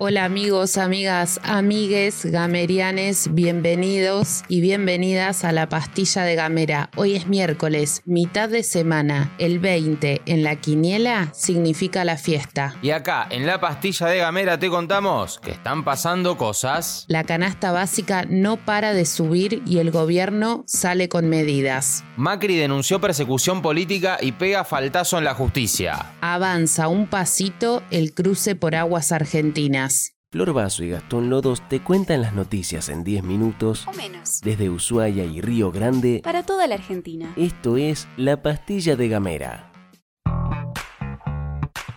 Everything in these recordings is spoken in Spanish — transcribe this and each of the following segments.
Hola amigos, amigas, amigues, gamerianes, bienvenidos y bienvenidas a la pastilla de Gamera. Hoy es miércoles, mitad de semana, el 20 en la quiniela significa la fiesta. Y acá, en la pastilla de Gamera, te contamos que están pasando cosas. La canasta básica no para de subir y el gobierno sale con medidas. Macri denunció persecución política y pega faltazo en la justicia. Avanza un pasito el cruce por aguas argentinas. Flor Vaso y Gastón Lodos te cuentan las noticias en 10 minutos o menos. desde Ushuaia y Río Grande. Para toda la Argentina. Esto es La Pastilla de Gamera.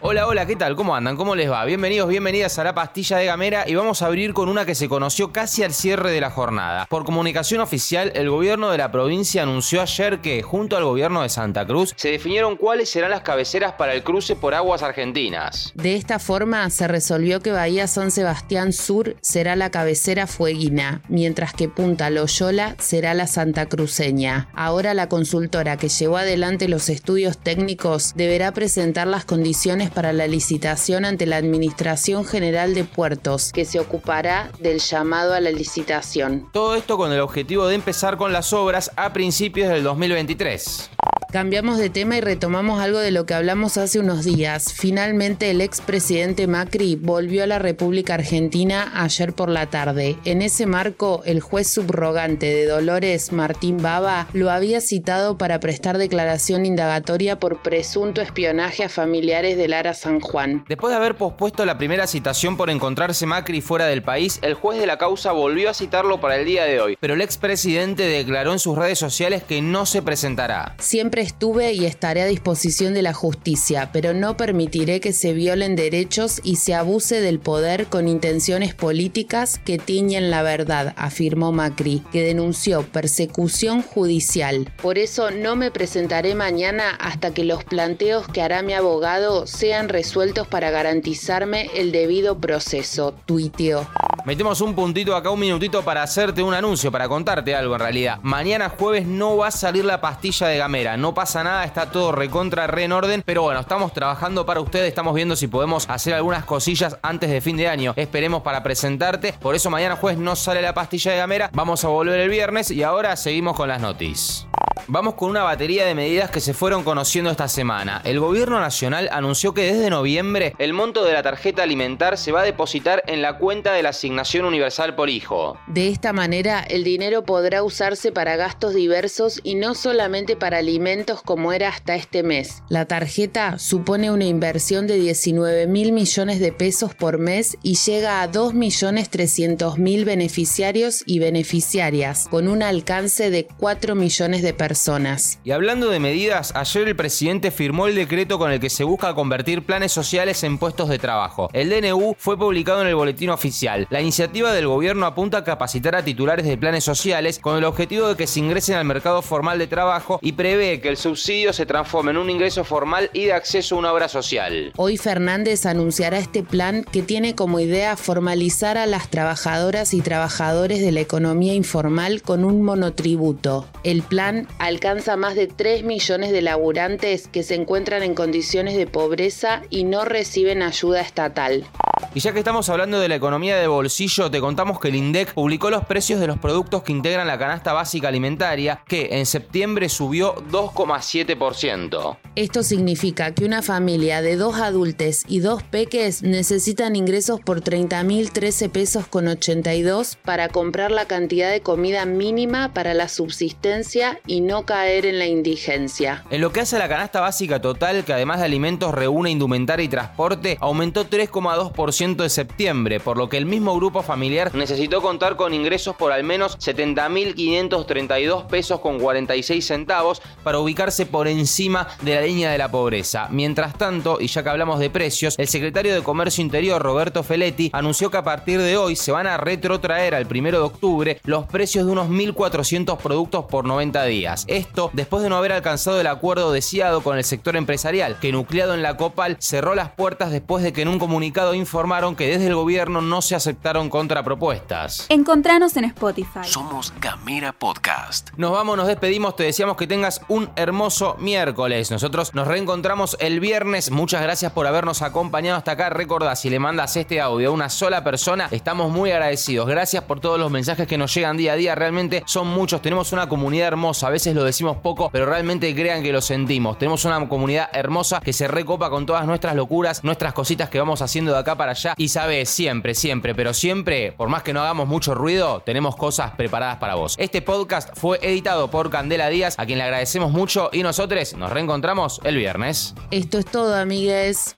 Hola, hola, ¿qué tal? ¿Cómo andan? ¿Cómo les va? Bienvenidos, bienvenidas a la pastilla de Gamera y vamos a abrir con una que se conoció casi al cierre de la jornada. Por comunicación oficial, el gobierno de la provincia anunció ayer que, junto al gobierno de Santa Cruz, se definieron cuáles serán las cabeceras para el cruce por aguas argentinas. De esta forma, se resolvió que Bahía San Sebastián Sur será la cabecera fueguina, mientras que Punta Loyola será la Santa Cruceña. Ahora la consultora que llevó adelante los estudios técnicos deberá presentar las condiciones para la licitación ante la Administración General de Puertos, que se ocupará del llamado a la licitación. Todo esto con el objetivo de empezar con las obras a principios del 2023. Cambiamos de tema y retomamos algo de lo que hablamos hace unos días. Finalmente el expresidente Macri volvió a la República Argentina ayer por la tarde. En ese marco, el juez subrogante de Dolores, Martín Baba, lo había citado para prestar declaración indagatoria por presunto espionaje a familiares de Lara San Juan. Después de haber pospuesto la primera citación por encontrarse Macri fuera del país, el juez de la causa volvió a citarlo para el día de hoy, pero el expresidente declaró en sus redes sociales que no se presentará. Siempre estuve y estaré a disposición de la justicia, pero no permitiré que se violen derechos y se abuse del poder con intenciones políticas que tiñen la verdad, afirmó Macri, que denunció persecución judicial. Por eso no me presentaré mañana hasta que los planteos que hará mi abogado sean resueltos para garantizarme el debido proceso, tuiteó. Metemos un puntito acá, un minutito para hacerte un anuncio, para contarte algo en realidad. Mañana jueves no va a salir la pastilla de gamera, no pasa nada, está todo recontra, re en orden, pero bueno, estamos trabajando para ustedes, estamos viendo si podemos hacer algunas cosillas antes de fin de año. Esperemos para presentarte, por eso mañana jueves no sale la pastilla de gamera, vamos a volver el viernes y ahora seguimos con las noticias. Vamos con una batería de medidas que se fueron conociendo esta semana. El gobierno nacional anunció que desde noviembre el monto de la tarjeta alimentar se va a depositar en la cuenta de la asignación universal por hijo. De esta manera, el dinero podrá usarse para gastos diversos y no solamente para alimentos como era hasta este mes. La tarjeta supone una inversión de 19 mil millones de pesos por mes y llega a 2 millones 300 mil beneficiarios y beneficiarias, con un alcance de 4 millones de personas. Y hablando de medidas, ayer el presidente firmó el decreto con el que se busca convertir planes sociales en puestos de trabajo. El DNU fue publicado en el boletín oficial. La iniciativa del gobierno apunta a capacitar a titulares de planes sociales con el objetivo de que se ingresen al mercado formal de trabajo y prevé que el subsidio se transforme en un ingreso formal y de acceso a una obra social. Hoy Fernández anunciará este plan que tiene como idea formalizar a las trabajadoras y trabajadores de la economía informal con un monotributo. El plan alcanza más de 3 millones de laburantes que se encuentran en condiciones de pobreza y no reciben ayuda estatal. Y ya que estamos hablando de la economía de bolsillo, te contamos que el INDEC publicó los precios de los productos que integran la canasta básica alimentaria, que en septiembre subió 2,7%. Esto significa que una familia de dos adultos y dos peques necesitan ingresos por 30.013 pesos con 82 para comprar la cantidad de comida mínima para la subsistencia y no caer en la indigencia. En lo que hace a la canasta básica total, que además de alimentos reúne indumentaria y transporte, aumentó 3,2% de septiembre, por lo que el mismo grupo familiar necesitó contar con ingresos por al menos 70.532 pesos con 46 centavos para ubicarse por encima de la línea de la pobreza. Mientras tanto, y ya que hablamos de precios, el secretario de Comercio Interior, Roberto Feletti, anunció que a partir de hoy se van a retrotraer al 1 de octubre los precios de unos 1.400 productos por 90 días. Esto después de no haber alcanzado el acuerdo deseado con el sector empresarial, que nucleado en la Copal cerró las puertas después de que en un comunicado informaron que desde el gobierno no se aceptaron contrapropuestas. Encontranos en Spotify. Somos Gamera Podcast. Nos vamos, nos despedimos, te deseamos que tengas un hermoso miércoles. Nosotros nos reencontramos el viernes. Muchas gracias por habernos acompañado hasta acá. Recordá, si le mandas este audio a una sola persona, estamos muy agradecidos. Gracias por todos los mensajes que nos llegan día a día. Realmente son muchos. Tenemos una comunidad hermosa. Veces lo decimos poco, pero realmente crean que lo sentimos. Tenemos una comunidad hermosa que se recopa con todas nuestras locuras, nuestras cositas que vamos haciendo de acá para allá. Y sabes, siempre, siempre, pero siempre, por más que no hagamos mucho ruido, tenemos cosas preparadas para vos. Este podcast fue editado por Candela Díaz, a quien le agradecemos mucho y nosotros nos reencontramos el viernes. Esto es todo, amigues.